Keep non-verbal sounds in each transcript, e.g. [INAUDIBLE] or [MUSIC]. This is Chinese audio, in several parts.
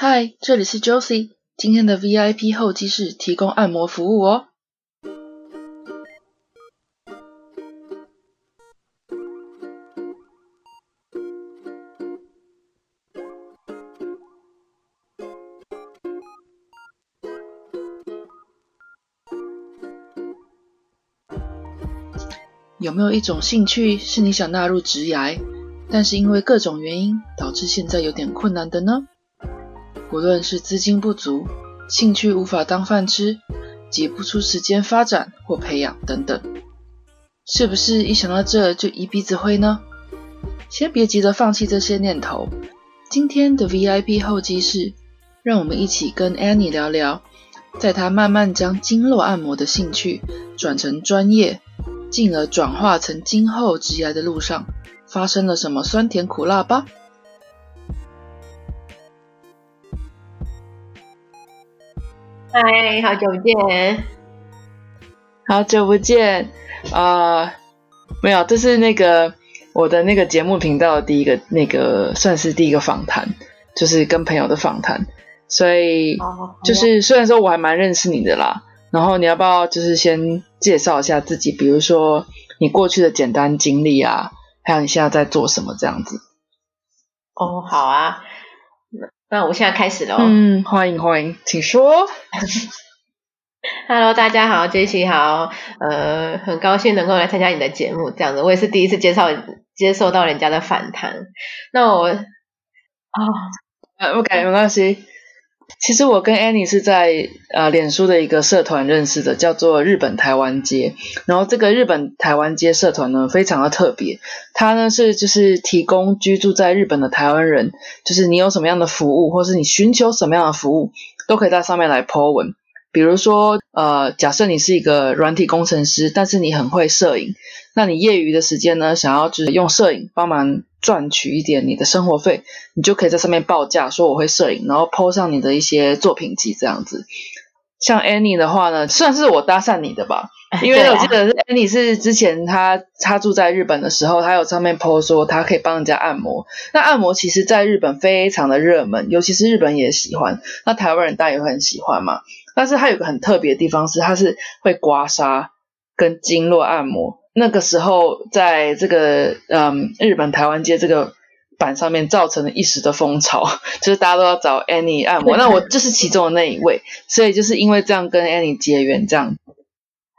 嗨，这里是 Josie，今天的 VIP 候机室提供按摩服务哦。有没有一种兴趣是你想纳入职涯，但是因为各种原因导致现在有点困难的呢？无论是资金不足、兴趣无法当饭吃、挤不出时间发展或培养等等，是不是一想到这就一鼻子灰呢？先别急着放弃这些念头。今天的 VIP 候机室，让我们一起跟 Annie 聊聊，在她慢慢将经络按摩的兴趣转成专业，进而转化成今后职业的路上，发生了什么酸甜苦辣吧。嗨，好久不见！好久不见，啊，没有，这是那个我的那个节目频道的第一个那个算是第一个访谈，就是跟朋友的访谈，所以就是虽然说我还蛮认识你的啦，然后你要不要就是先介绍一下自己，比如说你过去的简单经历啊，还有你现在在做什么这样子？哦，好啊。那我现在开始喽。嗯，欢迎欢迎，请说。[LAUGHS] Hello，大家好，杰西好，呃，很高兴能够来参加你的节目，这样子，我也是第一次介绍接受到人家的反弹。那我，啊，呃，不改没关系。其实我跟 Annie 是在呃脸书的一个社团认识的，叫做日本台湾街。然后这个日本台湾街社团呢，非常的特别。它呢是就是提供居住在日本的台湾人，就是你有什么样的服务，或是你寻求什么样的服务，都可以在上面来 po 文。比如说，呃，假设你是一个软体工程师，但是你很会摄影，那你业余的时间呢，想要就是用摄影帮忙。赚取一点你的生活费，你就可以在上面报价说我会摄影，然后 po 上你的一些作品集这样子。像 Annie 的话呢，算是我搭讪你的吧，因为我记得 Annie 是之前他他住在日本的时候，他有上面 po 说他可以帮人家按摩。那按摩其实在日本非常的热门，尤其是日本也喜欢，那台湾人大也会很喜欢嘛。但是它有个很特别的地方是，它是会刮痧跟经络按摩。那个时候，在这个嗯日本台湾街这个板上面，造成了一时的风潮，[LAUGHS] 就是大家都要找 Annie 按摩，那我就是其中的那一位，所以就是因为这样跟 Annie 结缘，这样。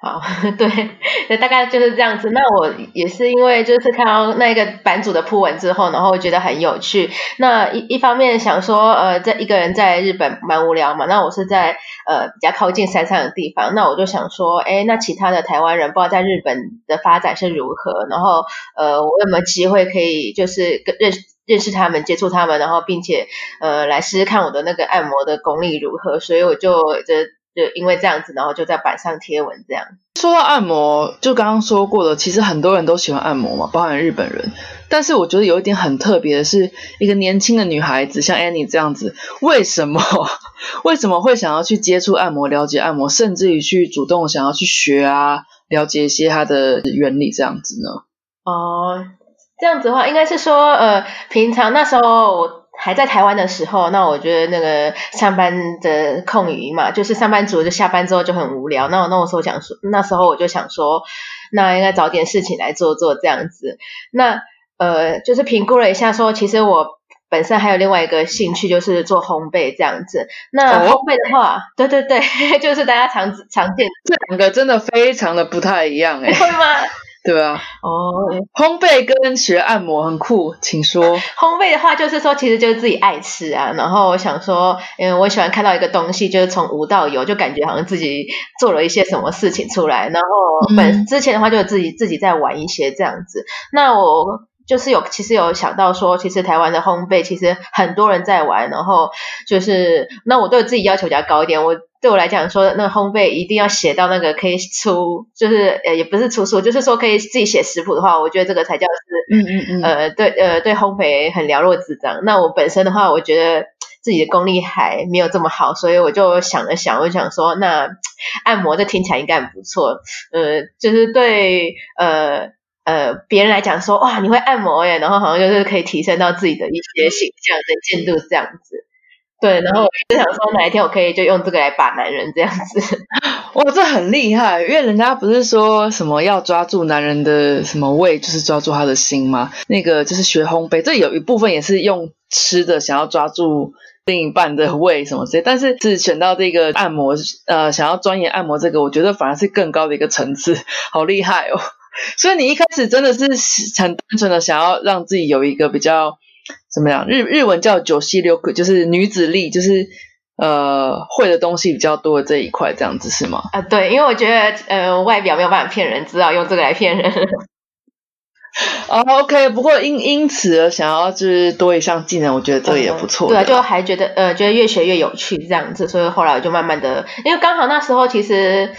好，[LAUGHS] 对，大概就是这样子。那我也是因为就是看到那个版主的铺文之后，然后觉得很有趣。那一一方面想说，呃，在一个人在日本蛮无聊嘛。那我是在呃比较靠近山上的地方，那我就想说，哎，那其他的台湾人不知道在日本的发展是如何，然后呃，我有没有机会可以就是跟认识认识他们，接触他们，然后并且呃来试试看我的那个按摩的功力如何。所以我就就。就因为这样子，然后就在板上贴文这样。说到按摩，就刚刚说过了，其实很多人都喜欢按摩嘛，包含日本人。但是我觉得有一点很特别的是，一个年轻的女孩子像 Annie 这样子，为什么 [LAUGHS] 为什么会想要去接触按摩、了解按摩，甚至于去主动想要去学啊，了解一些它的原理这样子呢？哦，这样子的话，应该是说，呃，平常那时候我。还在台湾的时候，那我觉得那个上班的空余嘛，就是上班族就下班之后就很无聊。那我那时候想说，那时候我就想说，那应该找点事情来做做这样子。那呃，就是评估了一下，说其实我本身还有另外一个兴趣，就是做烘焙这样子。那烘焙的话，对对对，[LAUGHS] 就是大家常常见。这两个真的非常的不太一样哎。会吗？对啊，哦，烘焙跟学按摩很酷，请说。烘焙的话，就是说，其实就是自己爱吃啊。然后我想说，嗯，我喜欢看到一个东西，就是从无到有，就感觉好像自己做了一些什么事情出来。然后本之前的话，就自己自己在玩一些这样子。那我就是有，其实有想到说，其实台湾的烘焙其实很多人在玩。然后就是，那我对自己要求比较高一点，我。对我来讲，说那个烘焙一定要写到那个可以出，就是呃也不是出书，就是说可以自己写食谱的话，我觉得这个才叫是，嗯嗯嗯，呃对呃对烘焙很了若指掌。那我本身的话，我觉得自己的功力还没有这么好，所以我就想了想，我想说那按摩这听起来应该很不错，呃就是对呃呃别人来讲说哇你会按摩耶，然后好像就是可以提升到自己的一些形象的见度这样子。对，然后我就想说哪一天我可以就用这个来把男人这样子。[LAUGHS] 哇，这很厉害，因为人家不是说什么要抓住男人的什么胃，就是抓住他的心吗？那个就是学烘焙，这有一部分也是用吃的想要抓住另一半的胃什么之类，但是是选到这个按摩，呃，想要钻研按摩这个，我觉得反而是更高的一个层次，好厉害哦！[LAUGHS] 所以你一开始真的是很单纯的想要让自己有一个比较怎么样？日日文叫九西六可，就是女子力，就是呃会的东西比较多的这一块，这样子是吗？啊，对，因为我觉得呃外表没有办法骗人，只好用这个来骗人。[LAUGHS] 哦，OK，不过因因此而想要就是多一项技能，我觉得这个也不错。对啊，就还觉得呃觉得越学越有趣这样子，所以后来我就慢慢的，因为刚好那时候其实。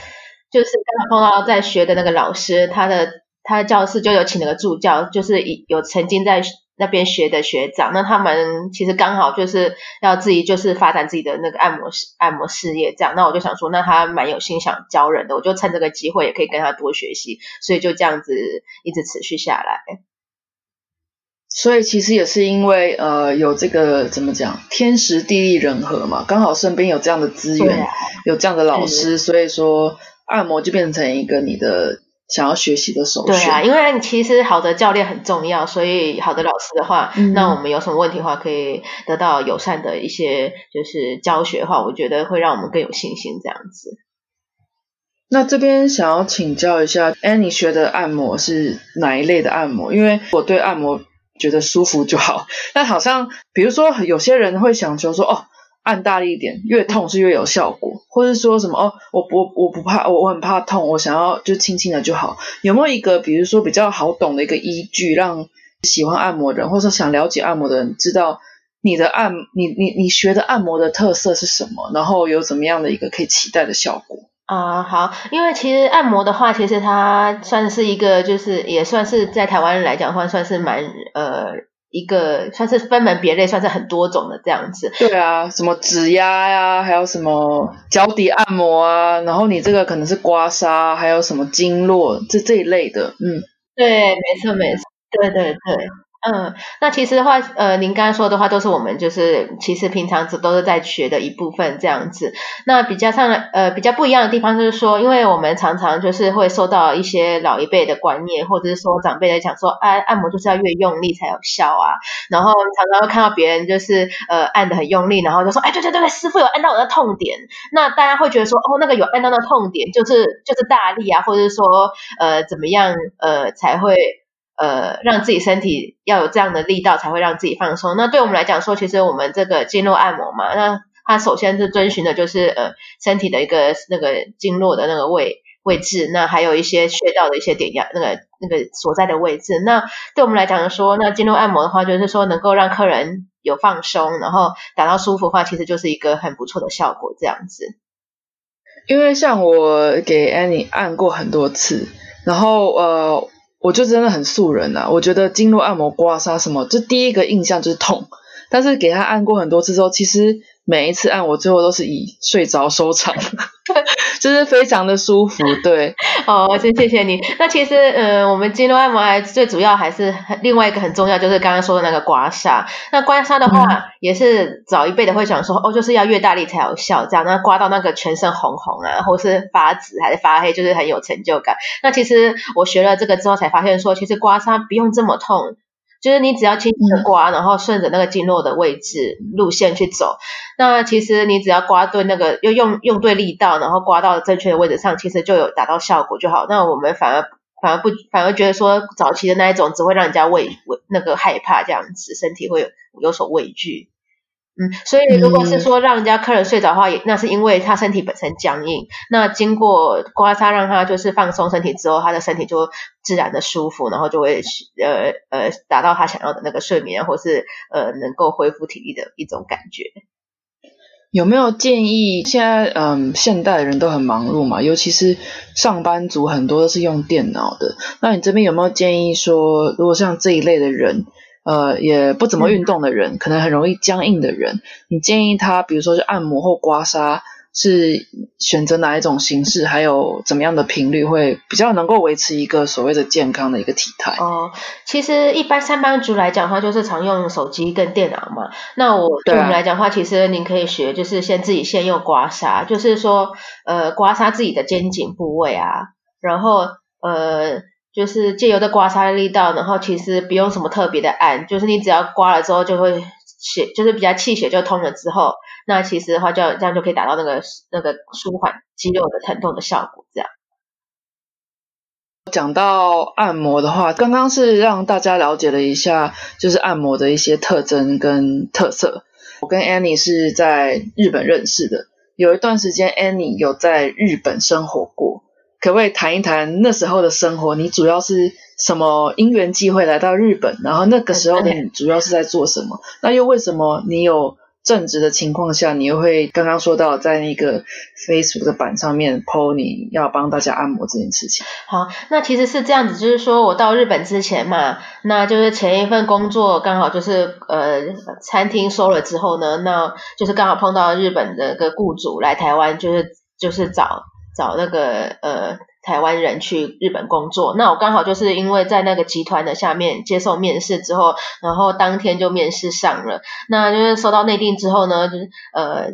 就是刚好碰到在学的那个老师，他的他的教室就有请了个助教，就是有曾经在那边学的学长。那他们其实刚好就是要自己就是发展自己的那个按摩事按摩事业这样。那我就想说，那他蛮有心想教人的，我就趁这个机会也可以跟他多学习，所以就这样子一直持续下来。所以其实也是因为呃有这个怎么讲天时地利人和嘛，刚好身边有这样的资源，有这样的老师，所以说。按摩就变成一个你的想要学习的首选。对啊，因为其实好的教练很重要，所以好的老师的话，那我们有什么问题的话，可以得到友善的一些就是教学的话，我觉得会让我们更有信心这样子。那这边想要请教一下，Annie 学的按摩是哪一类的按摩？因为我对按摩觉得舒服就好，但好像比如说有些人会想求说哦。按大力一点，越痛是越有效果，或者说什么哦，我我我不怕，我我很怕痛，我想要就轻轻的就好。有没有一个比如说比较好懂的一个依据，让喜欢按摩的人，或者想了解按摩的人，知道你的按你你你学的按摩的特色是什么，然后有怎么样的一个可以期待的效果？啊，好，因为其实按摩的话，其实它算是一个，就是也算是在台湾来讲的话，算是蛮呃。一个算是分门别类，算是很多种的这样子。对啊，什么指压呀，还有什么脚底按摩啊，然后你这个可能是刮痧，还有什么经络这这一类的，嗯，对，没错没错，对对对。嗯，那其实的话，呃，您刚刚说的话都是我们就是其实平常只都是在学的一部分这样子。那比较上呃比较不一样的地方就是说，因为我们常常就是会受到一些老一辈的观念，或者是说长辈在讲说，按按摩就是要越用力才有效啊。然后常常会看到别人就是呃按的很用力，然后就说，哎，对对对对，师傅有按到我的痛点。那大家会觉得说，哦，那个有按到那痛点，就是就是大力啊，或者是说呃怎么样呃才会。呃，让自己身体要有这样的力道，才会让自己放松。那对我们来讲说，其实我们这个经络按摩嘛，那它首先是遵循的就是呃身体的一个那个经络的那个位位置，那还有一些穴道的一些点压那个那个所在的位置。那对我们来讲说，那经络按摩的话，就是说能够让客人有放松，然后达到舒服的话，其实就是一个很不错的效果。这样子，因为像我给 Annie 按过很多次，然后呃。我就真的很素人呐，我觉得经络按摩、刮痧什么，就第一个印象就是痛。但是给他按过很多次之后，其实。每一次按我最后都是以睡着收场，[LAUGHS] 就是非常的舒服。对，哦，先谢谢你。那其实，呃，我们经络按摩还最主要还是另外一个很重要，就是刚刚说的那个刮痧。那刮痧的话，也是早一辈的会讲说，哦，就是要越大力才有效，这样那刮到那个全身红红啊，或是发紫还是发黑，就是很有成就感。那其实我学了这个之后才发现，说其实刮痧不用这么痛。就是你只要轻轻的刮，然后顺着那个经络的位置路线去走，那其实你只要刮对那个，又用用对力道，然后刮到正确的位置上，其实就有达到效果就好。那我们反而反而不反而觉得说早期的那一种只会让人家畏畏那个害怕这样子，身体会有有所畏惧。嗯，所以如果是说让人家客人睡着的话，也那是因为他身体本身僵硬。那经过刮痧让他就是放松身体之后，他的身体就自然的舒服，然后就会呃呃达到他想要的那个睡眠，或是呃能够恢复体力的一种感觉。有没有建议？现在嗯，现代人都很忙碌嘛，尤其是上班族很多都是用电脑的。那你这边有没有建议说，如果像这一类的人？呃，也不怎么运动的人，可能很容易僵硬的人，你建议他，比如说是按摩或刮痧，是选择哪一种形式，还有怎么样的频率会比较能够维持一个所谓的健康的一个体态？哦，其实一般上班族来讲的话，就是常用手机跟电脑嘛。那我对我们来讲的话，其实您可以学，就是先自己先用刮痧，就是说呃刮痧自己的肩颈部位啊，然后呃就是借由的刮痧力道，然后其实不用什么特别的按，就是你只要刮了之后就会。血就是比较气血就通了之后，那其实的话就这样就可以达到那个那个舒缓肌肉的疼痛的效果。这样讲到按摩的话，刚刚是让大家了解了一下，就是按摩的一些特征跟特色。我跟 Annie 是在日本认识的，有一段时间 Annie 有在日本生活过，可不可以谈一谈那时候的生活？你主要是？什么因缘际会来到日本？然后那个时候的你主要是在做什么？那又为什么你有正职的情况下，你又会刚刚说到在那个 Facebook 的版上面 po 你要帮大家按摩这件事情？好，那其实是这样子，就是说我到日本之前嘛，那就是前一份工作刚好就是呃餐厅收了之后呢，那就是刚好碰到日本的个雇主来台湾，就是就是找找那个呃。台湾人去日本工作，那我刚好就是因为在那个集团的下面接受面试之后，然后当天就面试上了。那就是收到内定之后呢，就是呃，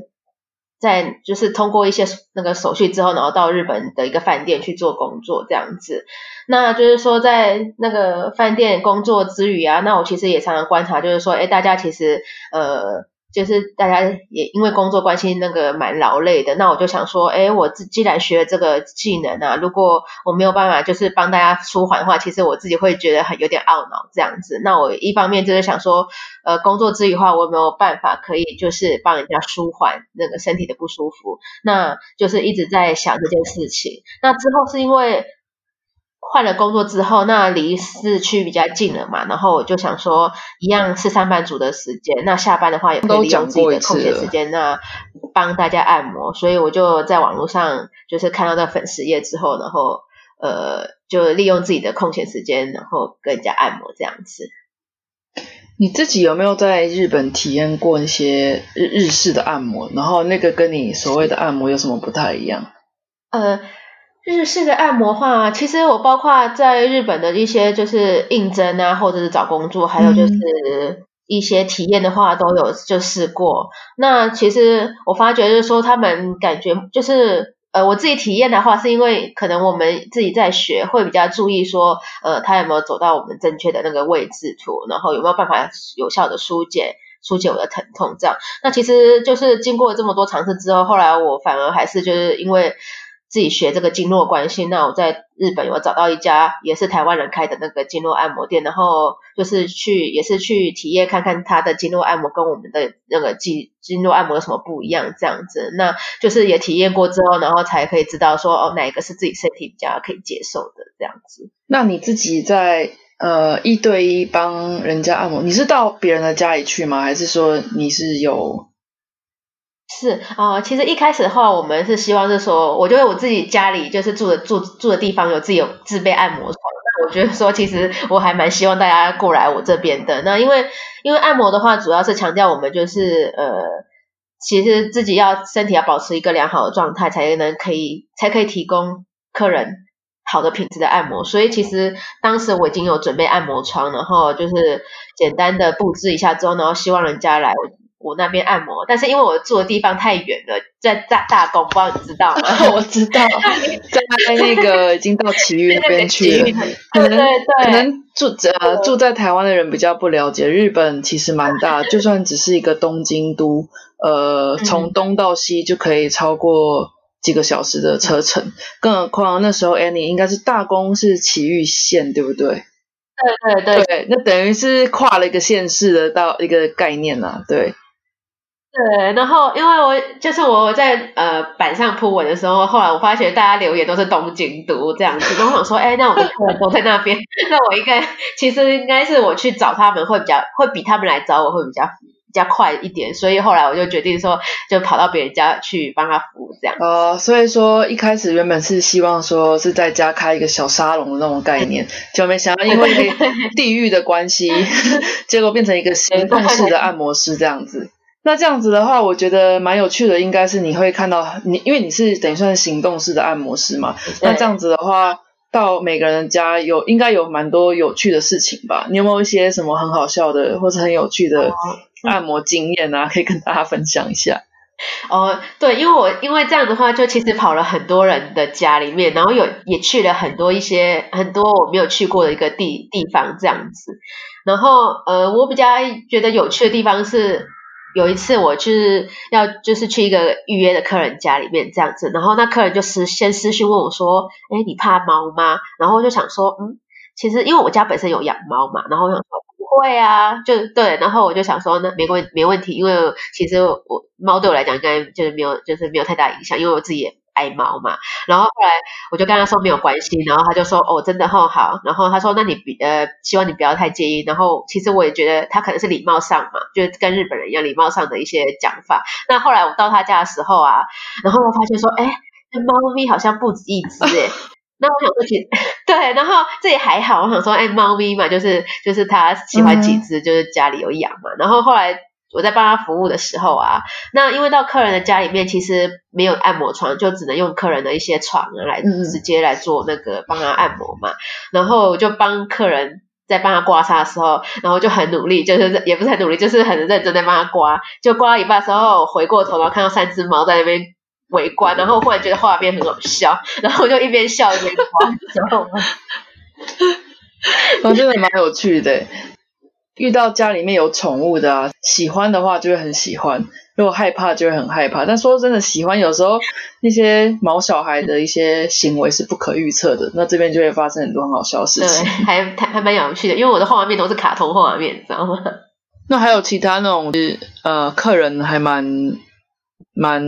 在就是通过一些那个手续之后，然后到日本的一个饭店去做工作这样子。那就是说在那个饭店工作之余啊，那我其实也常常观察，就是说，哎，大家其实呃。就是大家也因为工作关系那个蛮劳累的，那我就想说，哎，我自既然学了这个技能啊，如果我没有办法就是帮大家舒缓的话，其实我自己会觉得很有点懊恼这样子。那我一方面就是想说，呃，工作之余的话，我有没有办法可以就是帮人家舒缓那个身体的不舒服？那就是一直在想这件事情。那之后是因为。换了工作之后，那离市区比较近了嘛，然后我就想说，一样是上班族的时间，那下班的话也可以利用自己的空闲时间，那帮大家按摩。所以我就在网络上就是看到那粉丝页之后，然后呃，就利用自己的空闲时间，然后跟人家按摩这样子。你自己有没有在日本体验过一些日日式的按摩？然后那个跟你所谓的按摩有什么不太一样？呃。日式的按摩话，其实我包括在日本的一些就是应征啊，或者是找工作，还有就是一些体验的话，都有就试过。那其实我发觉就是说，他们感觉就是呃，我自己体验的话，是因为可能我们自己在学，会比较注意说，呃，他有没有走到我们正确的那个位置图，然后有没有办法有效的疏解疏解我的疼痛这样。那其实就是经过这么多尝试之后，后来我反而还是就是因为。自己学这个经络关系，那我在日本有找到一家也是台湾人开的那个经络按摩店，然后就是去也是去体验看看他的经络按摩跟我们的那个经经络按摩有什么不一样这样子，那就是也体验过之后，然后才可以知道说哦哪一个是自己身体比较可以接受的这样子。那你自己在呃一对一帮人家按摩，你是到别人的家里去吗？还是说你是有？是啊，其实一开始的话，我们是希望是说，我觉得我自己家里就是住的住住的地方有自己有自备按摩床。那我觉得说，其实我还蛮希望大家过来我这边的。那因为因为按摩的话，主要是强调我们就是呃，其实自己要身体要保持一个良好的状态，才能可以才可以提供客人好的品质的按摩。所以其实当时我已经有准备按摩床，然后就是简单的布置一下之后，然后希望人家来。我那边按摩，但是因为我住的地方太远了，在大大公，不知道你知道吗？[LAUGHS] 我知道，[LAUGHS] 在那个已经到奇遇那边去了。可能可能住呃住在台湾的人比较不了解，日本其实蛮大，就算只是一个东京都，呃，从东到西就可以超过几个小时的车程。更何况那时候 Annie 应该是大宫是奇玉县，对不对？对对对，那等于是跨了一个县市的到一个概念啊，对。对，然后因为我就是我在呃板上铺文的时候，后来我发觉大家留言都是东京都这样子，然后想说，哎，那我们客人都在那边，[LAUGHS] 那我应该其实应该是我去找他们会比较会比他们来找我会比较比较快一点，所以后来我就决定说，就跑到别人家去帮他服务这样。呃，所以说一开始原本是希望说是在家开一个小沙龙的那种概念，就没想到因为地域的关系，[LAUGHS] 结果变成一个行动式的按摩师这样子。那这样子的话，我觉得蛮有趣的，应该是你会看到你，因为你是等于算是行动式的按摩师嘛。那这样子的话，到每个人家有应该有蛮多有趣的事情吧？你有没有一些什么很好笑的或者很有趣的按摩经验啊？可以跟大家分享一下。[LAUGHS] 哦，对，因为我因为这样的话，就其实跑了很多人的家里面，然后有也去了很多一些很多我没有去过的一个地地方这样子。然后呃，我比较觉得有趣的地方是。有一次，我就是要就是去一个预约的客人家里面这样子，然后那客人就私先私讯问我说：“哎，你怕猫吗？”然后我就想说：“嗯，其实因为我家本身有养猫嘛，然后我想说不会啊，就对，然后我就想说那没问没问题，因为其实我猫对我来讲应该就是没有就是没有太大影响，因为我自己也。”爱猫嘛，然后后来我就跟他说没有关系，然后他就说哦真的很好，然后他说那你比呃希望你不要太介意，然后其实我也觉得他可能是礼貌上嘛，就是跟日本人一样礼貌上的一些讲法。那后来我到他家的时候啊，然后我发现说哎，猫咪好像不止一只哎，[LAUGHS] 那我想说其 [LAUGHS] 对，然后这也还好，我想说哎猫咪嘛就是就是他喜欢几只，就是家里有养嘛，然后后来。我在帮他服务的时候啊，那因为到客人的家里面其实没有按摩床，就只能用客人的一些床来直接来做那个帮他按摩嘛。然后我就帮客人在帮他刮痧的时候，然后就很努力，就是也不是很努力，就是很认真在帮他刮。就刮到一半的时候，回过头然后看到三只猫在那边围观，然后忽然觉得画面很好笑，然后我就一边笑一边刮，知道吗？我真的蛮有趣的。遇到家里面有宠物的啊，喜欢的话就会很喜欢；如果害怕就会很害怕。但说真的，喜欢有时候那些毛小孩的一些行为是不可预测的，那这边就会发生很多很好笑的事情。对，还还还蛮有趣的，因为我的画面都是卡通画面，你知道吗？[LAUGHS] 那还有其他那种是呃，客人还蛮蛮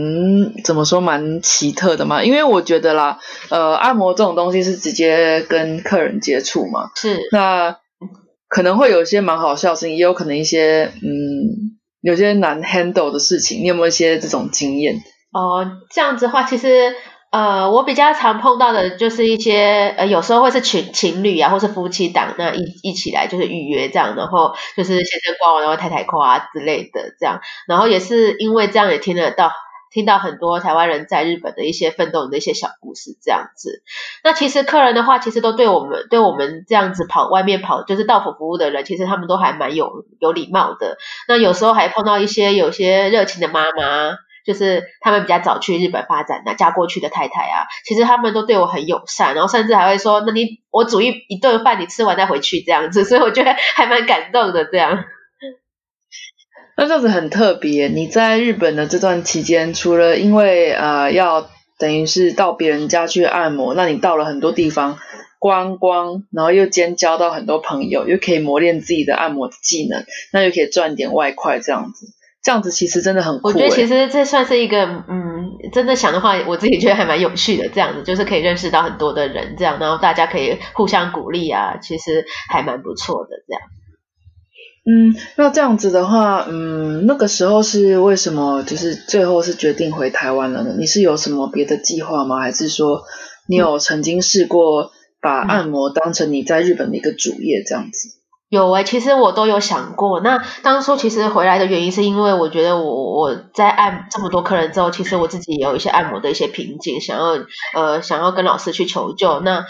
怎么说蛮奇特的嘛？因为我觉得啦，呃，按摩这种东西是直接跟客人接触嘛，是那。可能会有一些蛮好笑的事情，也有可能一些嗯，有些难 handle 的事情。你有没有一些这种经验？哦，这样子的话，其实呃，我比较常碰到的就是一些呃，有时候会是情情侣啊，或是夫妻档，那一一起来就是预约这样，然后就是先生夸完，然后太太夸之类的这样，然后也是因为这样也听得到。听到很多台湾人在日本的一些奋斗的一些小故事，这样子。那其实客人的话，其实都对我们对我们这样子跑外面跑，就是到府服务的人，其实他们都还蛮有有礼貌的。那有时候还碰到一些有些热情的妈妈，就是他们比较早去日本发展的嫁过去的太太啊，其实他们都对我很友善，然后甚至还会说：“那你我煮一一顿饭，你吃完再回去这样子。”所以我觉得还蛮感动的这样。那这样子很特别。你在日本的这段期间，除了因为呃要等于是到别人家去按摩，那你到了很多地方观光，然后又兼交到很多朋友，又可以磨练自己的按摩技能，那又可以赚点外快，这样子，这样子其实真的很酷。我觉得其实这算是一个嗯，真的想的话，我自己觉得还蛮有趣的。这样子就是可以认识到很多的人，这样然后大家可以互相鼓励啊，其实还蛮不错的这样。嗯，那这样子的话，嗯，那个时候是为什么？就是最后是决定回台湾了呢？你是有什么别的计划吗？还是说你有曾经试过把按摩当成你在日本的一个主业这样子？有哎，其实我都有想过。那当初其实回来的原因是因为我觉得我我在按这么多客人之后，其实我自己也有一些按摩的一些瓶颈，想要呃想要跟老师去求救。那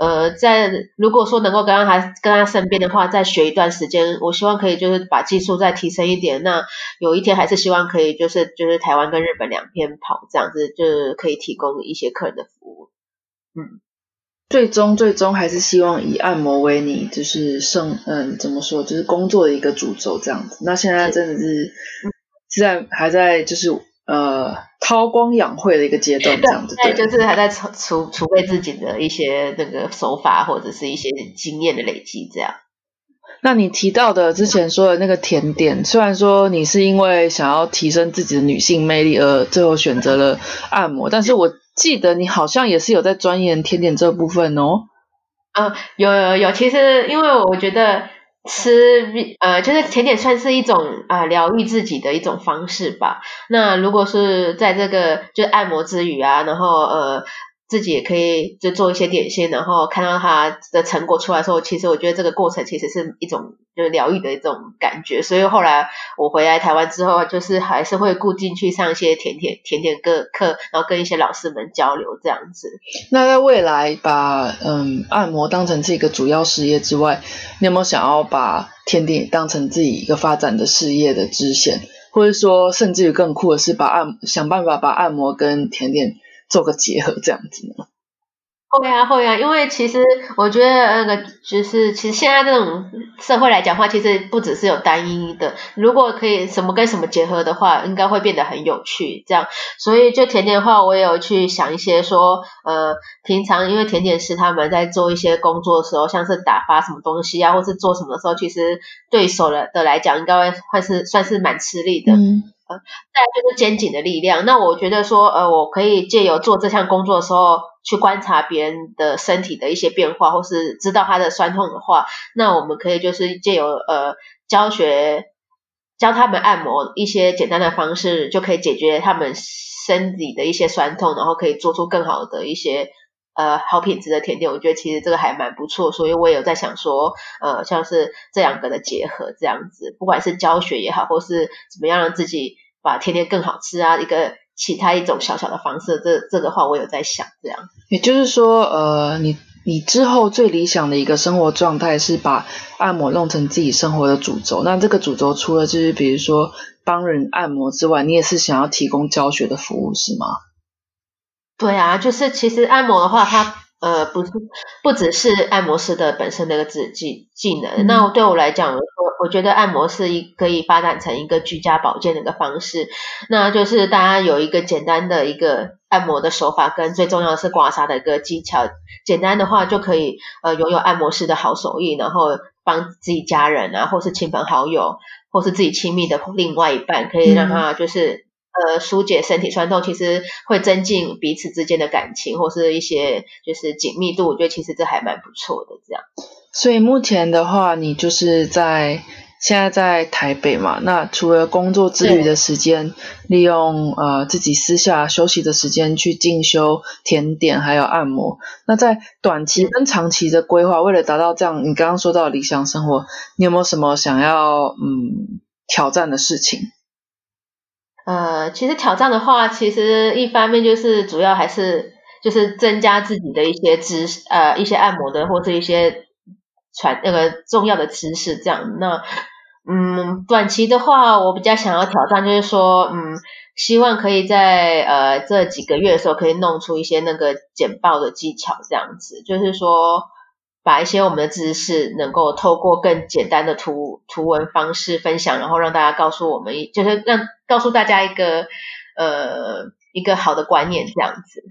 呃，在如果说能够跟他跟他身边的话，再学一段时间，我希望可以就是把技术再提升一点。那有一天还是希望可以就是就是台湾跟日本两边跑这样子，就是可以提供一些客人的服务。嗯，最终最终还是希望以按摩为你就是生嗯怎么说就是工作的一个主轴这样子。那现在真的是现在还在就是。呃，韬光养晦的一个阶段，这样子，对，就是还在储储储备自己的一些那个手法，或者是一些经验的累积，这样。那你提到的之前说的那个甜点，虽然说你是因为想要提升自己的女性魅力而最后选择了按摩，但是我记得你好像也是有在钻研甜点这部分哦。嗯，有有有，其实因为我觉得。吃呃，就是甜点算是一种啊疗愈自己的一种方式吧。那如果是在这个就是按摩之余啊，然后呃自己也可以就做一些点心，然后看到它的成果出来的时候，其实我觉得这个过程其实是一种就是疗愈的一种感觉。所以后来我回来台湾之后，就是还是会固定去上一些甜点甜点课课，然后跟一些老师们交流这样子。那在未来把嗯按摩当成这个主要事业之外，你有没有想要把甜点当成自己一个发展的事业的支线，或者说甚至于更酷的是把按想办法把按摩跟甜点。做个结合这样子呢？会啊会啊，因为其实我觉得那个就是，其实现在这种社会来讲话，其实不只是有单一的。如果可以什么跟什么结合的话，应该会变得很有趣。这样，所以就甜点的话，我也有去想一些说，呃，平常因为甜点师他们在做一些工作的时候，像是打发什么东西啊，或是做什么的时候，其实对手的的来讲，应该会算是算是蛮吃力的。呃再就是肩颈的力量。那我觉得说，呃，我可以借由做这项工作的时候，去观察别人的身体的一些变化，或是知道他的酸痛的话，那我们可以就是借由呃教学教他们按摩一些简单的方式，就可以解决他们身体的一些酸痛，然后可以做出更好的一些呃好品质的甜点。我觉得其实这个还蛮不错，所以我也有在想说，呃，像是这两个的结合这样子，不管是教学也好，或是怎么样让自己。把甜点更好吃啊，一个其他一种小小的方式，这这个话我有在想，这样。也就是说，呃，你你之后最理想的一个生活状态是把按摩弄成自己生活的主轴。那这个主轴除了就是比如说帮人按摩之外，你也是想要提供教学的服务，是吗？对啊，就是其实按摩的话，它。呃，不是，不只是按摩师的本身的一个技技技能。那对我来讲，我我觉得按摩是一可以发展成一个居家保健的一个方式。那就是大家有一个简单的一个按摩的手法，跟最重要的是刮痧的一个技巧。简单的话就可以呃拥有按摩师的好手艺，然后帮自己家人啊，或是亲朋好友，或是自己亲密的另外一半，可以让他就是。呃，疏解身体酸痛，其实会增进彼此之间的感情，或是一些就是紧密度。我觉得其实这还蛮不错的。这样，所以目前的话，你就是在现在在台北嘛？那除了工作之余的时间，利用呃自己私下休息的时间去进修甜点还有按摩。那在短期跟长期的规划，为了达到这样你刚刚说到理想生活，你有没有什么想要嗯挑战的事情？呃，其实挑战的话，其实一方面就是主要还是就是增加自己的一些知识，呃，一些按摩的或者一些传那个重要的知识这样。那嗯，短期的话，我比较想要挑战就是说，嗯，希望可以在呃这几个月的时候可以弄出一些那个简报的技巧这样子，就是说。把一些我们的知识能够透过更简单的图图文方式分享，然后让大家告诉我们，就是让告诉大家一个呃一个好的观念这样子。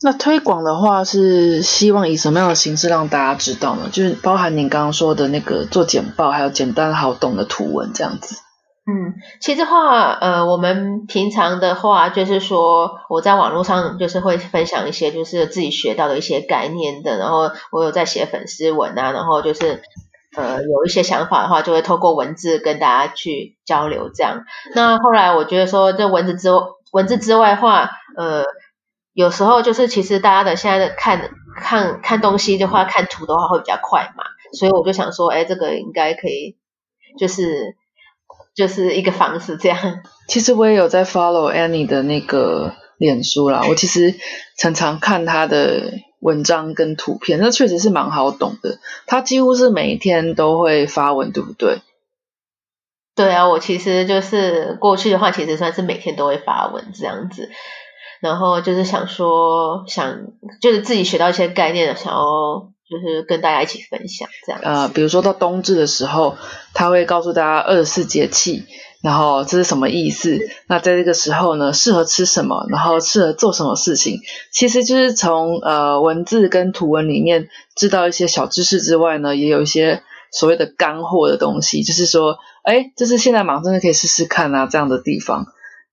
那推广的话是希望以什么样的形式让大家知道呢？就是包含您刚刚说的那个做简报，还有简单好懂的图文这样子。嗯，其实话，呃，我们平常的话，就是说我在网络上就是会分享一些就是自己学到的一些概念的，然后我有在写粉丝文啊，然后就是呃有一些想法的话，就会透过文字跟大家去交流这样。那后来我觉得说，这文字之文字之外话，呃，有时候就是其实大家的现在的看看看东西的话，看图的话会比较快嘛，所以我就想说，哎，这个应该可以，就是。就是一个方式，这样。[LAUGHS] 其实我也有在 follow Annie 的那个脸书啦，我其实常常看他的文章跟图片，那确实是蛮好懂的。他几乎是每一天都会发文，对不对？对啊，我其实就是过去的话，其实算是每天都会发文这样子。然后就是想说，想就是自己学到一些概念，想要。就是跟大家一起分享这样。呃，比如说到冬至的时候，他会告诉大家二十四节气，然后这是什么意思？那在这个时候呢，适合吃什么？然后适合做什么事情？其实就是从呃文字跟图文里面知道一些小知识之外呢，也有一些所谓的干货的东西，就是说，哎，这是现在马上真的可以试试看啊，这样的地方，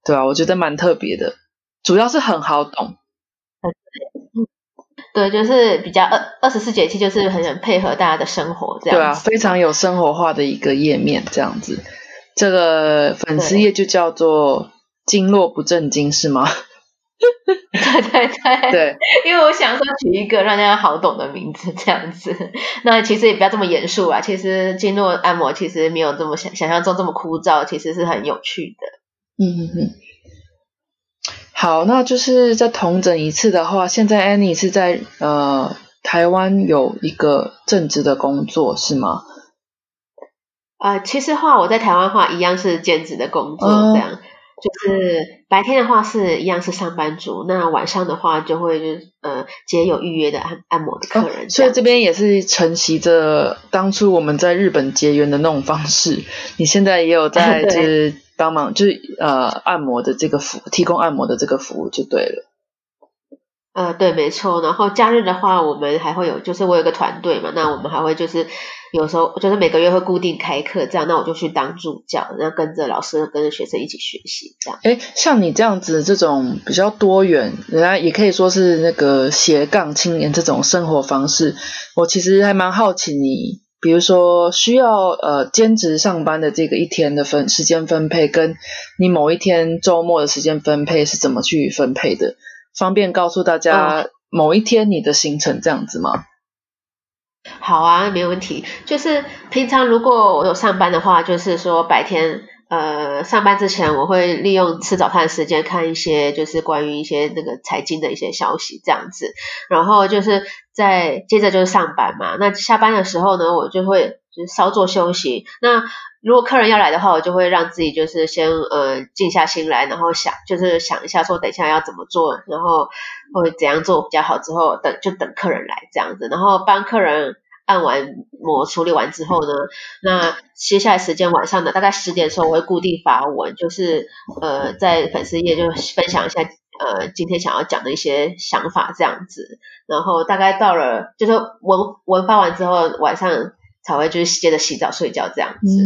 对吧？我觉得蛮特别的，主要是很好懂。对，就是比较二二十四节气，就是很很配合大家的生活这样。对啊，非常有生活化的一个页面这样子。这个粉丝页就叫做“经络不正经”是吗？[LAUGHS] 对对对对，因为我想说取一个让大家好懂的名字这样子，那其实也不要这么严肃啊。其实经络按摩其实没有这么想想象中这么枯燥，其实是很有趣的。嗯嗯嗯。好，那就是在同诊一次的话，现在 Annie 是在呃台湾有一个正职的工作是吗？啊，其实话我在台湾话一样是兼职的工作这样。就是白天的话是一样是上班族，那晚上的话就会就是呃接有预约的按按摩的客人，所以这边也是承袭着当初我们在日本结缘的那种方式。[LAUGHS] 你现在也有在 [LAUGHS] 就是帮忙就是呃按摩的这个服提供按摩的这个服务就对了。呃，对，没错。然后假日的话，我们还会有就是我有个团队嘛，那我们还会就是。有时候就是每个月会固定开课，这样那我就去当助教，然后跟着老师跟着学生一起学习，这样。哎，像你这样子这种比较多元，人家也可以说是那个斜杠青年这种生活方式，我其实还蛮好奇你，比如说需要呃兼职上班的这个一天的分时间分配，跟你某一天周末的时间分配是怎么去分配的？方便告诉大家某一天你的行程这样子吗？好啊，没有问题。就是平常如果我有上班的话，就是说白天呃上班之前，我会利用吃早餐的时间看一些就是关于一些那个财经的一些消息这样子，然后就是在接着就是上班嘛。那下班的时候呢，我就会就是稍作休息。那如果客人要来的话，我就会让自己就是先呃静下心来，然后想就是想一下说等一下要怎么做，然后会怎样做比较好，之后等就等客人来这样子，然后帮客人按完摩处理完之后呢，那接下来时间晚上的大概十点的时候，我会固定发文，就是呃在粉丝页就分享一下呃今天想要讲的一些想法这样子，然后大概到了就是文文发完之后晚上。才会就是接着洗澡睡觉这样子，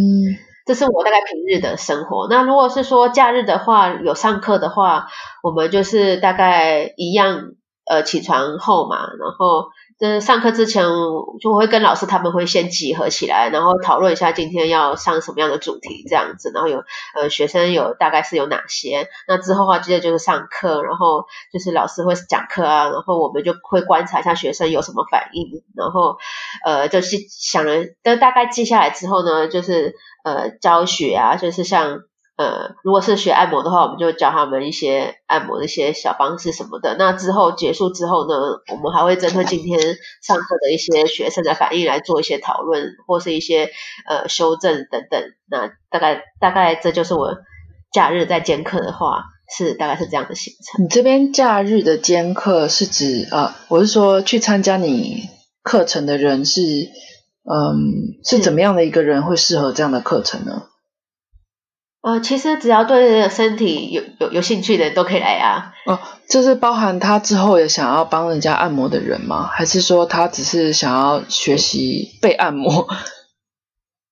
这是我大概平日的生活。那如果是说假日的话，有上课的话，我们就是大概一样，呃，起床后嘛，然后。就是上课之前就会跟老师他们会先集合起来，然后讨论一下今天要上什么样的主题这样子，然后有呃学生有大概是有哪些，那之后的话接着就是上课，然后就是老师会讲课啊，然后我们就会观察一下学生有什么反应，然后呃就是想了都大概记下来之后呢，就是呃教学啊，就是像。呃，如果是学按摩的话，我们就教他们一些按摩的一些小方式什么的。那之后结束之后呢，我们还会针对今天上课的一些学生的反应来做一些讨论，或是一些呃修正等等。那大概大概这就是我假日在兼课的话，是大概是这样的行程。你这边假日的兼课是指呃，我是说去参加你课程的人是嗯是怎么样的一个人会适合这样的课程呢？呃，其实只要对身体有有有兴趣的都可以来啊。哦，这是包含他之后也想要帮人家按摩的人吗？还是说他只是想要学习被按摩？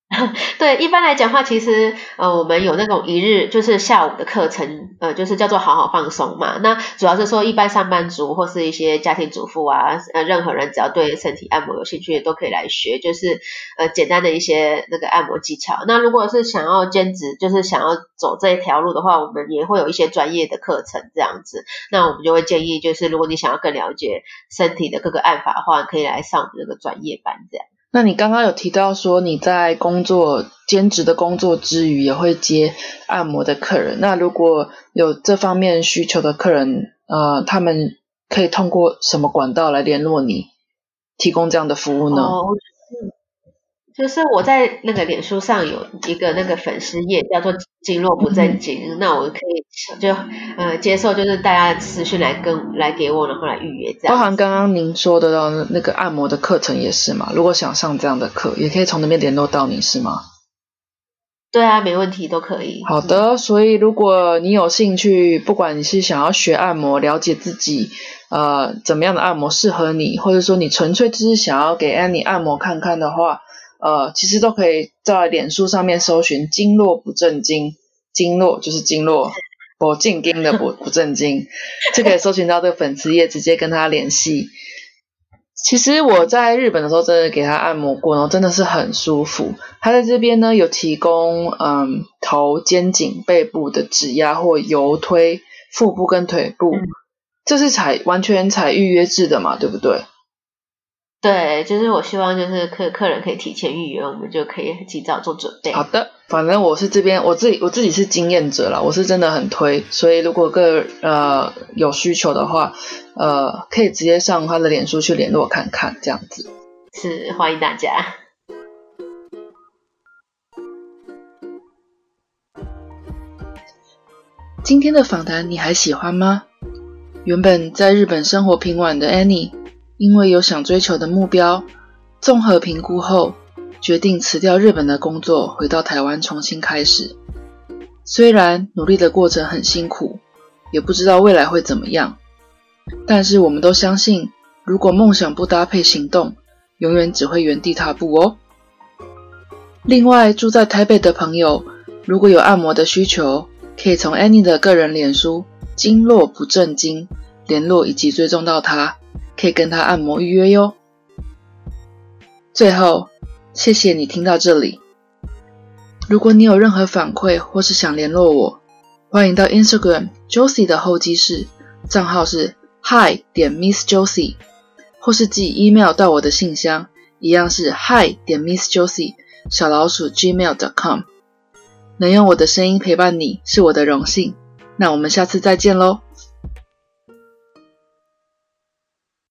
[LAUGHS] 对，一般来讲话，其实呃，我们有那种一日就是下午的课程，呃，就是叫做好好放松嘛。那主要是说，一般上班族或是一些家庭主妇啊，呃，任何人只要对身体按摩有兴趣，都可以来学，就是呃，简单的一些那个按摩技巧。那如果是想要兼职，就是想要走这一条路的话，我们也会有一些专业的课程这样子。那我们就会建议，就是如果你想要更了解身体的各个按法的话，可以来上这个专业班这样。那你刚刚有提到说你在工作兼职的工作之余也会接按摩的客人，那如果有这方面需求的客人，呃，他们可以通过什么管道来联络你，提供这样的服务呢？就是我在那个脸书上有一个那个粉丝页，叫做“经络不正经”，那我可以就呃接受，就是大家私讯来跟来给我，然后来预约这样。包含刚刚您说的到那个按摩的课程也是嘛？如果想上这样的课，也可以从那边联络到你是吗？对啊，没问题，都可以。好的，所以如果你有兴趣，不管你是想要学按摩，了解自己呃怎么样的按摩适合你，或者说你纯粹只是想要给 Annie 按摩看看的话。呃，其实都可以在脸书上面搜寻“经络不正经”，经络就是经络，不正经的不 [LAUGHS] 不正经，就可以搜寻到这个粉丝页，直接跟他联系。其实我在日本的时候，真的给他按摩过，然后真的是很舒服。他在这边呢，有提供嗯头、肩颈、背部的指压或油推，腹部跟腿部这是采完全采预约制的嘛，对不对？对，就是我希望就是客客人可以提前预约，我们就可以及早做准备。好的，反正我是这边我自己我自己是经验者啦，我是真的很推，所以如果各呃有需求的话，呃可以直接上他的脸书去联络看看，这样子。是欢迎大家。今天的访谈你还喜欢吗？原本在日本生活平稳的 Annie。因为有想追求的目标，综合评估后，决定辞掉日本的工作，回到台湾重新开始。虽然努力的过程很辛苦，也不知道未来会怎么样，但是我们都相信，如果梦想不搭配行动，永远只会原地踏步哦。另外，住在台北的朋友，如果有按摩的需求，可以从 Annie 的个人脸书“经络不正经”联络以及追踪到他。可以跟他按摩预约哟。最后，谢谢你听到这里。如果你有任何反馈或是想联络我，欢迎到 Instagram Josie 的候机室，账号是 Hi 点 Miss Josie，或是寄 email 到我的信箱，一样是 Hi 点 Miss Josie 小老鼠 gmail.com。能用我的声音陪伴你是我的荣幸。那我们下次再见喽。